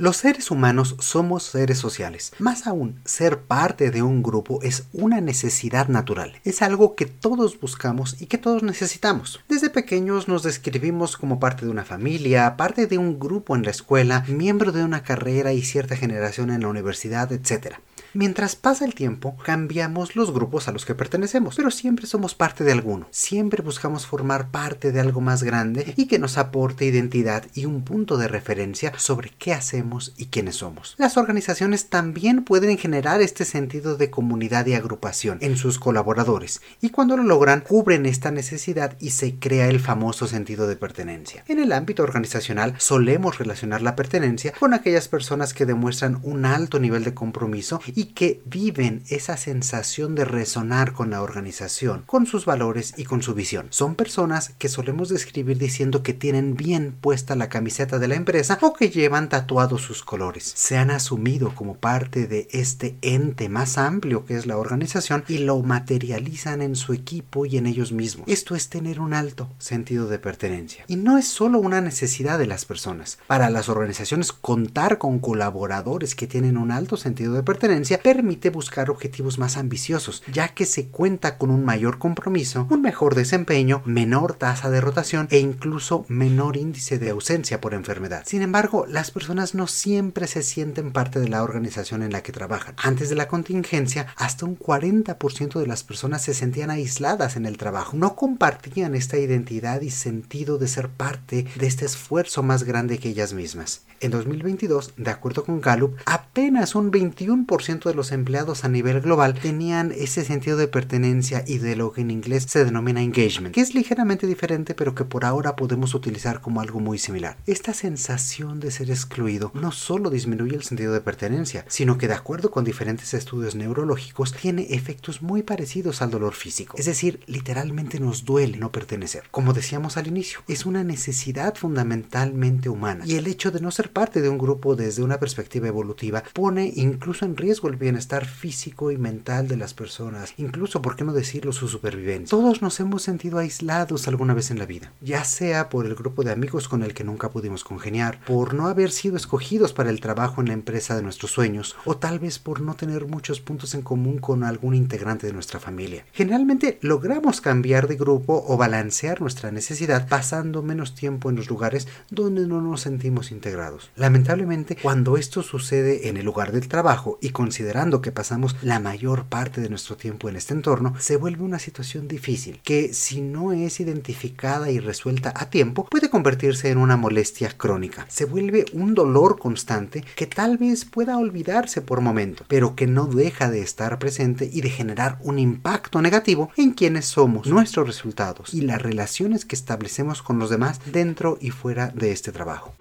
Los seres humanos somos seres sociales. Más aún, ser parte de un grupo es una necesidad natural. Es algo que todos buscamos y que todos necesitamos. Desde pequeños nos describimos como parte de una familia, parte de un grupo en la escuela, miembro de una carrera y cierta generación en la universidad, etc. Mientras pasa el tiempo, cambiamos los grupos a los que pertenecemos, pero siempre somos parte de alguno. Siempre buscamos formar parte de algo más grande y que nos aporte identidad y un punto de referencia sobre qué hacemos y quiénes somos. Las organizaciones también pueden generar este sentido de comunidad y agrupación en sus colaboradores, y cuando lo logran, cubren esta necesidad y se crea el famoso sentido de pertenencia. En el ámbito organizacional solemos relacionar la pertenencia con aquellas personas que demuestran un alto nivel de compromiso y que viven esa sensación de resonar con la organización, con sus valores y con su visión. Son personas que solemos describir diciendo que tienen bien puesta la camiseta de la empresa o que llevan tatuados sus colores. Se han asumido como parte de este ente más amplio que es la organización y lo materializan en su equipo y en ellos mismos. Esto es tener un alto sentido de pertenencia. Y no es solo una necesidad de las personas. Para las organizaciones contar con colaboradores que tienen un alto sentido de pertenencia permite buscar objetivos más ambiciosos, ya que se cuenta con un mayor compromiso, un mejor desempeño, menor tasa de rotación e incluso menor índice de ausencia por enfermedad. Sin embargo, las personas no siempre se sienten parte de la organización en la que trabajan. Antes de la contingencia, hasta un 40% de las personas se sentían aisladas en el trabajo, no compartían esta identidad y sentido de ser parte de este esfuerzo más grande que ellas mismas. En 2022, de acuerdo con Gallup, apenas un 21% de los empleados a nivel global tenían ese sentido de pertenencia y de lo que en inglés se denomina engagement, que es ligeramente diferente pero que por ahora podemos utilizar como algo muy similar. Esta sensación de ser excluido no solo disminuye el sentido de pertenencia, sino que de acuerdo con diferentes estudios neurológicos tiene efectos muy parecidos al dolor físico. Es decir, literalmente nos duele no pertenecer. Como decíamos al inicio, es una necesidad fundamentalmente humana y el hecho de no ser parte de un grupo desde una perspectiva evolutiva pone incluso en riesgo el bienestar físico y mental de las personas, incluso, por qué no decirlo, su supervivencia. Todos nos hemos sentido aislados alguna vez en la vida, ya sea por el grupo de amigos con el que nunca pudimos congeniar, por no haber sido escogidos para el trabajo en la empresa de nuestros sueños, o tal vez por no tener muchos puntos en común con algún integrante de nuestra familia. Generalmente logramos cambiar de grupo o balancear nuestra necesidad pasando menos tiempo en los lugares donde no nos sentimos integrados. Lamentablemente, cuando esto sucede en el lugar del trabajo y con considerando que pasamos la mayor parte de nuestro tiempo en este entorno, se vuelve una situación difícil que si no es identificada y resuelta a tiempo puede convertirse en una molestia crónica. Se vuelve un dolor constante que tal vez pueda olvidarse por momento, pero que no deja de estar presente y de generar un impacto negativo en quienes somos, nuestros resultados y las relaciones que establecemos con los demás dentro y fuera de este trabajo.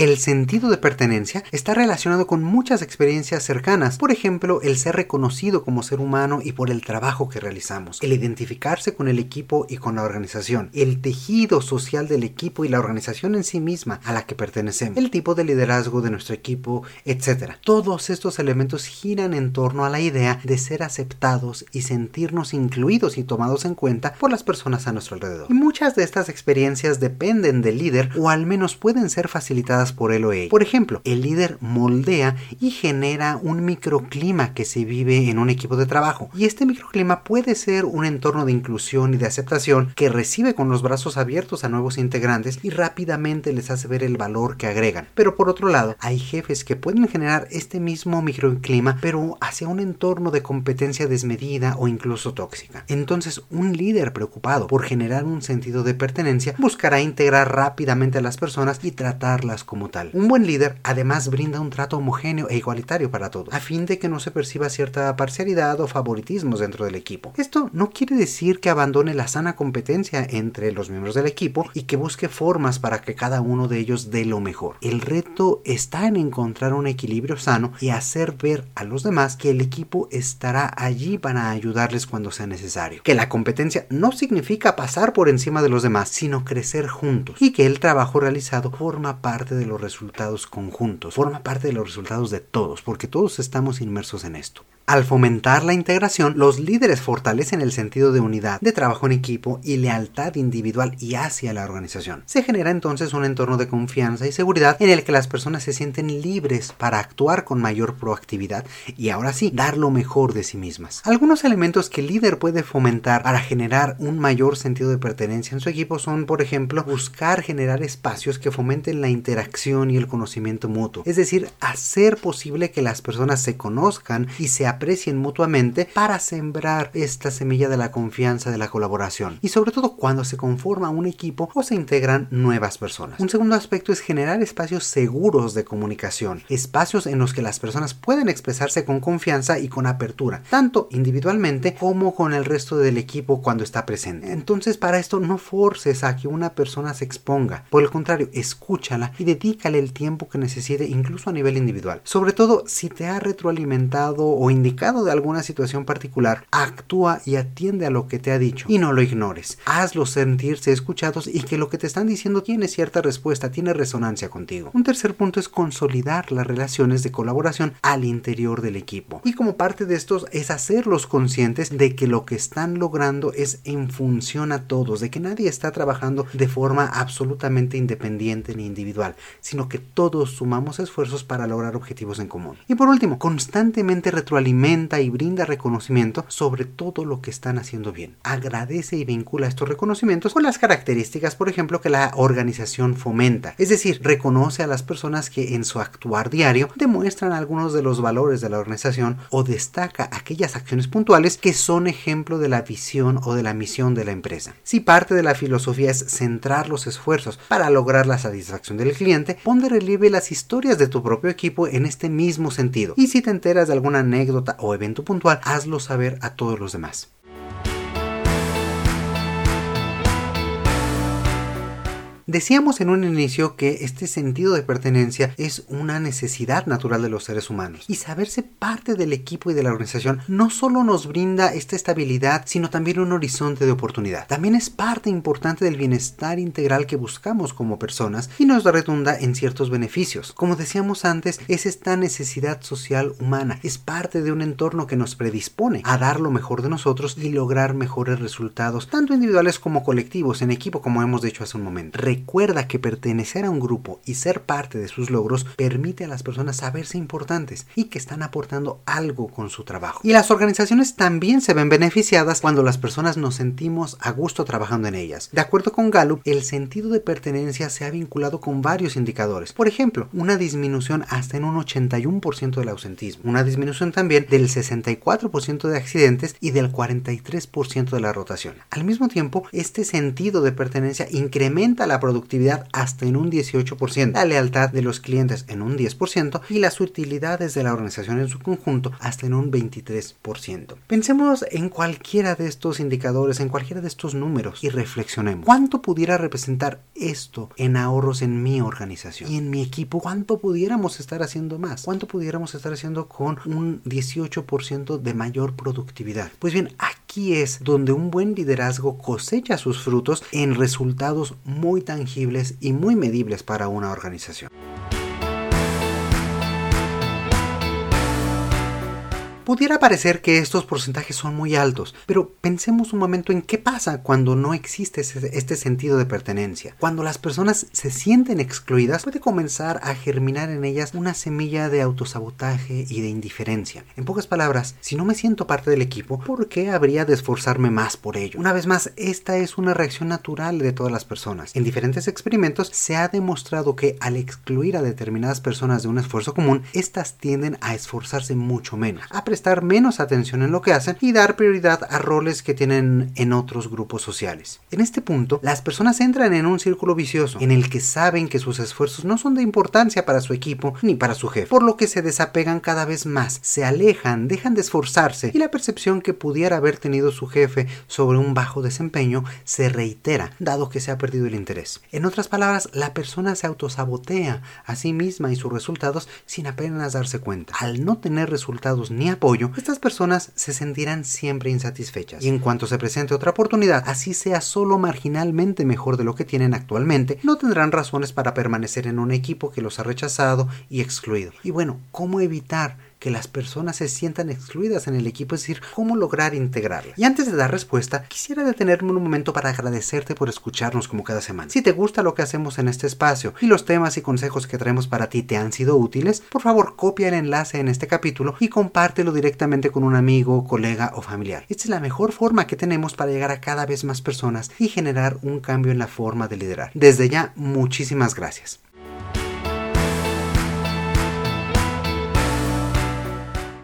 El sentido de pertenencia está relacionado con muchas experiencias cercanas, por ejemplo, el ser reconocido como ser humano y por el trabajo que realizamos, el identificarse con el equipo y con la organización, el tejido social del equipo y la organización en sí misma a la que pertenecemos, el tipo de liderazgo de nuestro equipo, etc. Todos estos elementos giran en torno a la idea de ser aceptados y sentirnos incluidos y tomados en cuenta por las personas a nuestro alrededor. Y muchas de estas experiencias dependen del líder o al menos pueden ser facilitadas por él o ella. Por ejemplo, el líder moldea y genera un microclima que se vive en un equipo de trabajo. Y este microclima puede ser un entorno de inclusión y de aceptación que recibe con los brazos abiertos a nuevos integrantes y rápidamente les hace ver el valor que agregan. Pero por otro lado, hay jefes que pueden generar este mismo microclima pero hacia un entorno de competencia desmedida o incluso tóxica. Entonces, un líder preocupado por generar un sentido de pertenencia buscará integrar rápidamente a las personas y tratarlas como como tal. Un buen líder además brinda un trato homogéneo e igualitario para todos, a fin de que no se perciba cierta parcialidad o favoritismos dentro del equipo. Esto no quiere decir que abandone la sana competencia entre los miembros del equipo y que busque formas para que cada uno de ellos dé lo mejor. El reto está en encontrar un equilibrio sano y hacer ver a los demás que el equipo estará allí para ayudarles cuando sea necesario. Que la competencia no significa pasar por encima de los demás, sino crecer juntos y que el trabajo realizado forma parte de los resultados conjuntos, forma parte de los resultados de todos, porque todos estamos inmersos en esto. Al fomentar la integración, los líderes fortalecen el sentido de unidad, de trabajo en equipo y lealtad individual y hacia la organización. Se genera entonces un entorno de confianza y seguridad en el que las personas se sienten libres para actuar con mayor proactividad y ahora sí, dar lo mejor de sí mismas. Algunos elementos que el líder puede fomentar para generar un mayor sentido de pertenencia en su equipo son, por ejemplo, buscar generar espacios que fomenten la interacción y el conocimiento mutuo, es decir, hacer posible que las personas se conozcan y se aprecien mutuamente para sembrar esta semilla de la confianza de la colaboración y sobre todo cuando se conforma un equipo o se integran nuevas personas. Un segundo aspecto es generar espacios seguros de comunicación, espacios en los que las personas pueden expresarse con confianza y con apertura, tanto individualmente como con el resto del equipo cuando está presente. Entonces para esto no forces a que una persona se exponga, por el contrario, escúchala y dedícale el tiempo que necesite incluso a nivel individual. Sobre todo si te ha retroalimentado o indicado de alguna situación particular, actúa y atiende a lo que te ha dicho y no lo ignores. Hazlos sentirse escuchados y que lo que te están diciendo tiene cierta respuesta, tiene resonancia contigo. Un tercer punto es consolidar las relaciones de colaboración al interior del equipo. Y como parte de estos es hacerlos conscientes de que lo que están logrando es en función a todos, de que nadie está trabajando de forma absolutamente independiente ni individual, sino que todos sumamos esfuerzos para lograr objetivos en común. Y por último, constantemente retroalimentar y brinda reconocimiento sobre todo lo que están haciendo bien. Agradece y vincula estos reconocimientos con las características, por ejemplo, que la organización fomenta. Es decir, reconoce a las personas que en su actuar diario demuestran algunos de los valores de la organización o destaca aquellas acciones puntuales que son ejemplo de la visión o de la misión de la empresa. Si parte de la filosofía es centrar los esfuerzos para lograr la satisfacción del cliente, pon de relieve las historias de tu propio equipo en este mismo sentido. Y si te enteras de alguna anécdota o evento puntual, hazlo saber a todos los demás. Decíamos en un inicio que este sentido de pertenencia es una necesidad natural de los seres humanos y saberse parte del equipo y de la organización no solo nos brinda esta estabilidad, sino también un horizonte de oportunidad. También es parte importante del bienestar integral que buscamos como personas y nos redunda en ciertos beneficios. Como decíamos antes, es esta necesidad social humana, es parte de un entorno que nos predispone a dar lo mejor de nosotros y lograr mejores resultados, tanto individuales como colectivos, en equipo, como hemos dicho hace un momento. Recuerda que pertenecer a un grupo y ser parte de sus logros permite a las personas saberse importantes y que están aportando algo con su trabajo. Y las organizaciones también se ven beneficiadas cuando las personas nos sentimos a gusto trabajando en ellas. De acuerdo con Gallup, el sentido de pertenencia se ha vinculado con varios indicadores. Por ejemplo, una disminución hasta en un 81% del ausentismo, una disminución también del 64% de accidentes y del 43% de la rotación. Al mismo tiempo, este sentido de pertenencia incrementa la productividad hasta en un 18%, la lealtad de los clientes en un 10% y las utilidades de la organización en su conjunto hasta en un 23%. Pensemos en cualquiera de estos indicadores, en cualquiera de estos números y reflexionemos. ¿Cuánto pudiera representar esto en ahorros en mi organización y en mi equipo? ¿Cuánto pudiéramos estar haciendo más? ¿Cuánto pudiéramos estar haciendo con un 18% de mayor productividad? Pues bien, aquí es donde un buen liderazgo cosecha sus frutos en resultados muy tan tangibles y muy medibles para una organización. Pudiera parecer que estos porcentajes son muy altos, pero pensemos un momento en qué pasa cuando no existe este sentido de pertenencia. Cuando las personas se sienten excluidas, puede comenzar a germinar en ellas una semilla de autosabotaje y de indiferencia. En pocas palabras, si no me siento parte del equipo, ¿por qué habría de esforzarme más por ello? Una vez más, esta es una reacción natural de todas las personas. En diferentes experimentos se ha demostrado que al excluir a determinadas personas de un esfuerzo común, éstas tienden a esforzarse mucho menos, prestar menos atención en lo que hacen y dar prioridad a roles que tienen en otros grupos sociales. En este punto, las personas entran en un círculo vicioso en el que saben que sus esfuerzos no son de importancia para su equipo ni para su jefe, por lo que se desapegan cada vez más, se alejan, dejan de esforzarse y la percepción que pudiera haber tenido su jefe sobre un bajo desempeño se reitera, dado que se ha perdido el interés. En otras palabras, la persona se autosabotea a sí misma y sus resultados sin apenas darse cuenta. Al no tener resultados ni apoyo, estas personas se sentirán siempre insatisfechas y en cuanto se presente otra oportunidad, así sea solo marginalmente mejor de lo que tienen actualmente, no tendrán razones para permanecer en un equipo que los ha rechazado y excluido. Y bueno, ¿cómo evitar que las personas se sientan excluidas en el equipo, es decir, cómo lograr integrarlas. Y antes de dar respuesta, quisiera detenerme un momento para agradecerte por escucharnos como cada semana. Si te gusta lo que hacemos en este espacio y los temas y consejos que traemos para ti te han sido útiles, por favor copia el enlace en este capítulo y compártelo directamente con un amigo, colega o familiar. Esta es la mejor forma que tenemos para llegar a cada vez más personas y generar un cambio en la forma de liderar. Desde ya, muchísimas gracias.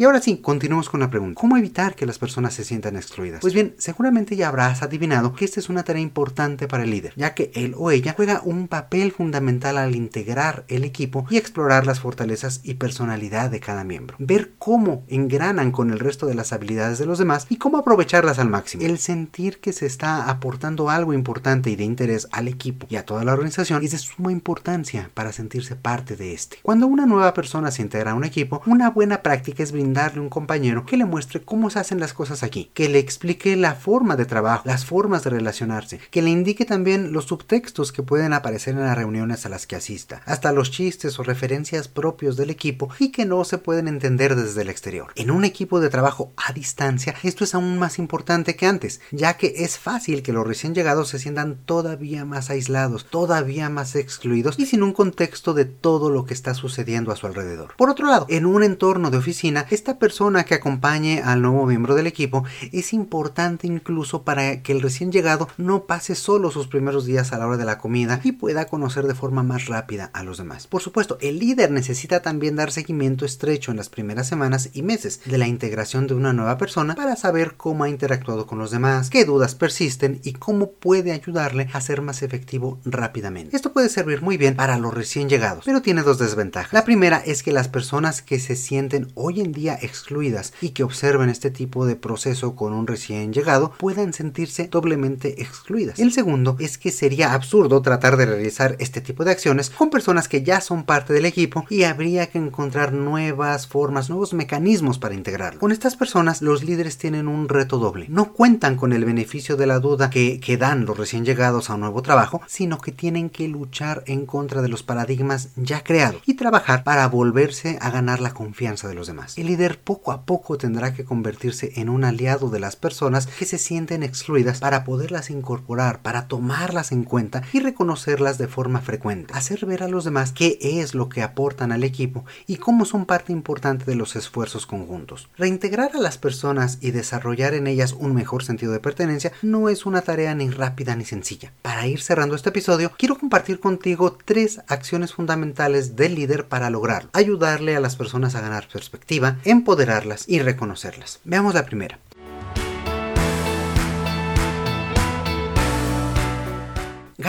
Y ahora sí, continuamos con la pregunta. ¿Cómo evitar que las personas se sientan excluidas? Pues bien, seguramente ya habrás adivinado que esta es una tarea importante para el líder, ya que él o ella juega un papel fundamental al integrar el equipo y explorar las fortalezas y personalidad de cada miembro. Ver cómo engranan con el resto de las habilidades de los demás y cómo aprovecharlas al máximo. El sentir que se está aportando algo importante y de interés al equipo y a toda la organización es de suma importancia para sentirse parte de este. Cuando una nueva persona se integra a un equipo, una buena práctica es brindar darle un compañero que le muestre cómo se hacen las cosas aquí, que le explique la forma de trabajo, las formas de relacionarse, que le indique también los subtextos que pueden aparecer en las reuniones a las que asista, hasta los chistes o referencias propios del equipo y que no se pueden entender desde el exterior. En un equipo de trabajo a distancia, esto es aún más importante que antes, ya que es fácil que los recién llegados se sientan todavía más aislados, todavía más excluidos y sin un contexto de todo lo que está sucediendo a su alrededor. Por otro lado, en un entorno de oficina, esta persona que acompañe al nuevo miembro del equipo es importante incluso para que el recién llegado no pase solo sus primeros días a la hora de la comida y pueda conocer de forma más rápida a los demás. Por supuesto, el líder necesita también dar seguimiento estrecho en las primeras semanas y meses de la integración de una nueva persona para saber cómo ha interactuado con los demás, qué dudas persisten y cómo puede ayudarle a ser más efectivo rápidamente. Esto puede servir muy bien para los recién llegados, pero tiene dos desventajas. La primera es que las personas que se sienten hoy en día excluidas y que observen este tipo de proceso con un recién llegado puedan sentirse doblemente excluidas. El segundo es que sería absurdo tratar de realizar este tipo de acciones con personas que ya son parte del equipo y habría que encontrar nuevas formas, nuevos mecanismos para integrarlo. Con estas personas los líderes tienen un reto doble. No cuentan con el beneficio de la duda que, dan los recién llegados a un nuevo trabajo, sino que tienen que luchar en contra de los paradigmas ya creados y trabajar para volverse a ganar la confianza de los demás. El poco a poco tendrá que convertirse en un aliado de las personas que se sienten excluidas para poderlas incorporar, para tomarlas en cuenta y reconocerlas de forma frecuente. Hacer ver a los demás qué es lo que aportan al equipo y cómo son parte importante de los esfuerzos conjuntos. Reintegrar a las personas y desarrollar en ellas un mejor sentido de pertenencia no es una tarea ni rápida ni sencilla. Para ir cerrando este episodio, quiero compartir contigo tres acciones fundamentales del líder para lograrlo. Ayudarle a las personas a ganar perspectiva, empoderarlas y reconocerlas. Veamos la primera.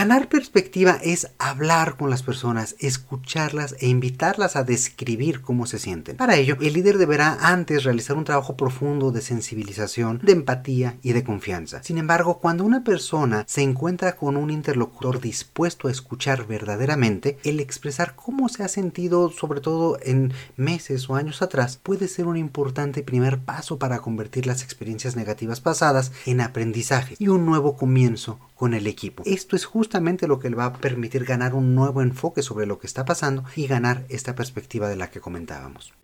Ganar perspectiva es hablar con las personas, escucharlas e invitarlas a describir cómo se sienten. Para ello, el líder deberá antes realizar un trabajo profundo de sensibilización, de empatía y de confianza. Sin embargo, cuando una persona se encuentra con un interlocutor dispuesto a escuchar verdaderamente, el expresar cómo se ha sentido, sobre todo en meses o años atrás, puede ser un importante primer paso para convertir las experiencias negativas pasadas en aprendizaje y un nuevo comienzo con el equipo. Esto es justamente lo que le va a permitir ganar un nuevo enfoque sobre lo que está pasando y ganar esta perspectiva de la que comentábamos.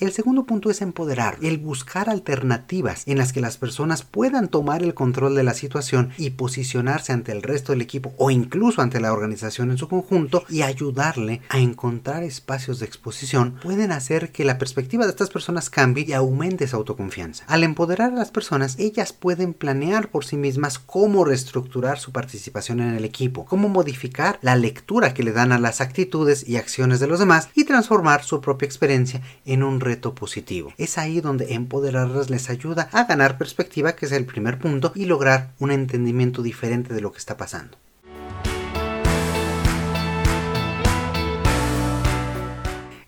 El segundo punto es empoderar, el buscar alternativas en las que las personas puedan tomar el control de la situación y posicionarse ante el resto del equipo o incluso ante la organización en su conjunto y ayudarle a encontrar espacios de exposición pueden hacer que la perspectiva de estas personas cambie y aumente esa autoconfianza. Al empoderar a las personas, ellas pueden planear por sí mismas cómo reestructurar su participación en el equipo, cómo modificar la lectura que le dan a las actitudes y acciones de los demás y transformar su propia experiencia en un reto positivo. Es ahí donde empoderarlas les ayuda a ganar perspectiva, que es el primer punto, y lograr un entendimiento diferente de lo que está pasando.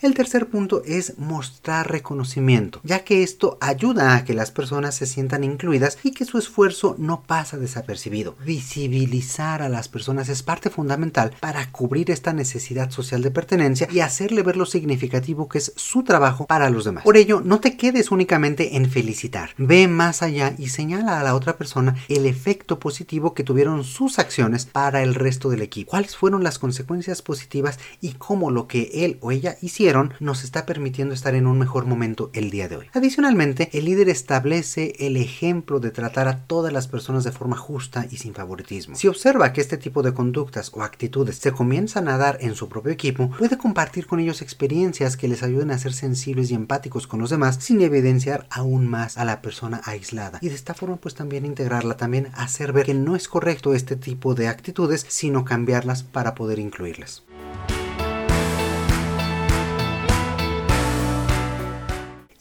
El tercer punto es mostrar reconocimiento, ya que esto ayuda a que las personas se sientan incluidas y que su esfuerzo no pasa desapercibido. Visibilizar a las personas es parte fundamental para cubrir esta necesidad social de pertenencia y hacerle ver lo significativo que es su trabajo para los demás. Por ello, no te quedes únicamente en felicitar, ve más allá y señala a la otra persona el efecto positivo que tuvieron sus acciones para el resto del equipo. ¿Cuáles fueron las consecuencias positivas y cómo lo que él o ella hicieron nos está permitiendo estar en un mejor momento el día de hoy. Adicionalmente, el líder establece el ejemplo de tratar a todas las personas de forma justa y sin favoritismo. Si observa que este tipo de conductas o actitudes se comienzan a dar en su propio equipo, puede compartir con ellos experiencias que les ayuden a ser sensibles y empáticos con los demás sin evidenciar aún más a la persona aislada. Y de esta forma pues también integrarla, también hacer ver que no es correcto este tipo de actitudes, sino cambiarlas para poder incluirlas.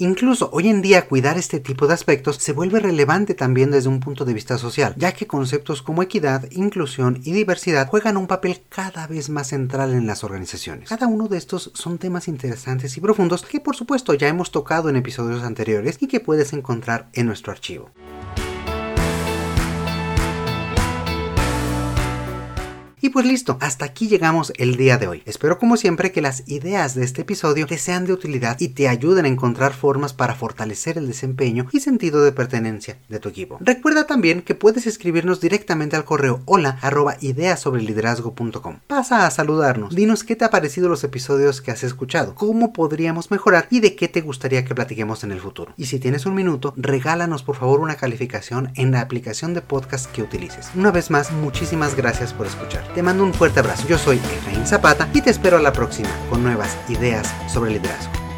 Incluso hoy en día cuidar este tipo de aspectos se vuelve relevante también desde un punto de vista social, ya que conceptos como equidad, inclusión y diversidad juegan un papel cada vez más central en las organizaciones. Cada uno de estos son temas interesantes y profundos que por supuesto ya hemos tocado en episodios anteriores y que puedes encontrar en nuestro archivo. Y pues listo, hasta aquí llegamos el día de hoy. Espero como siempre que las ideas de este episodio te sean de utilidad y te ayuden a encontrar formas para fortalecer el desempeño y sentido de pertenencia de tu equipo. Recuerda también que puedes escribirnos directamente al correo hola Pasa a saludarnos, dinos qué te ha parecido los episodios que has escuchado, cómo podríamos mejorar y de qué te gustaría que platiquemos en el futuro. Y si tienes un minuto, regálanos por favor una calificación en la aplicación de podcast que utilices. Una vez más, muchísimas gracias por escuchar. Te mando un fuerte abrazo. Yo soy Efraín Zapata y te espero a la próxima con nuevas ideas sobre liderazgo.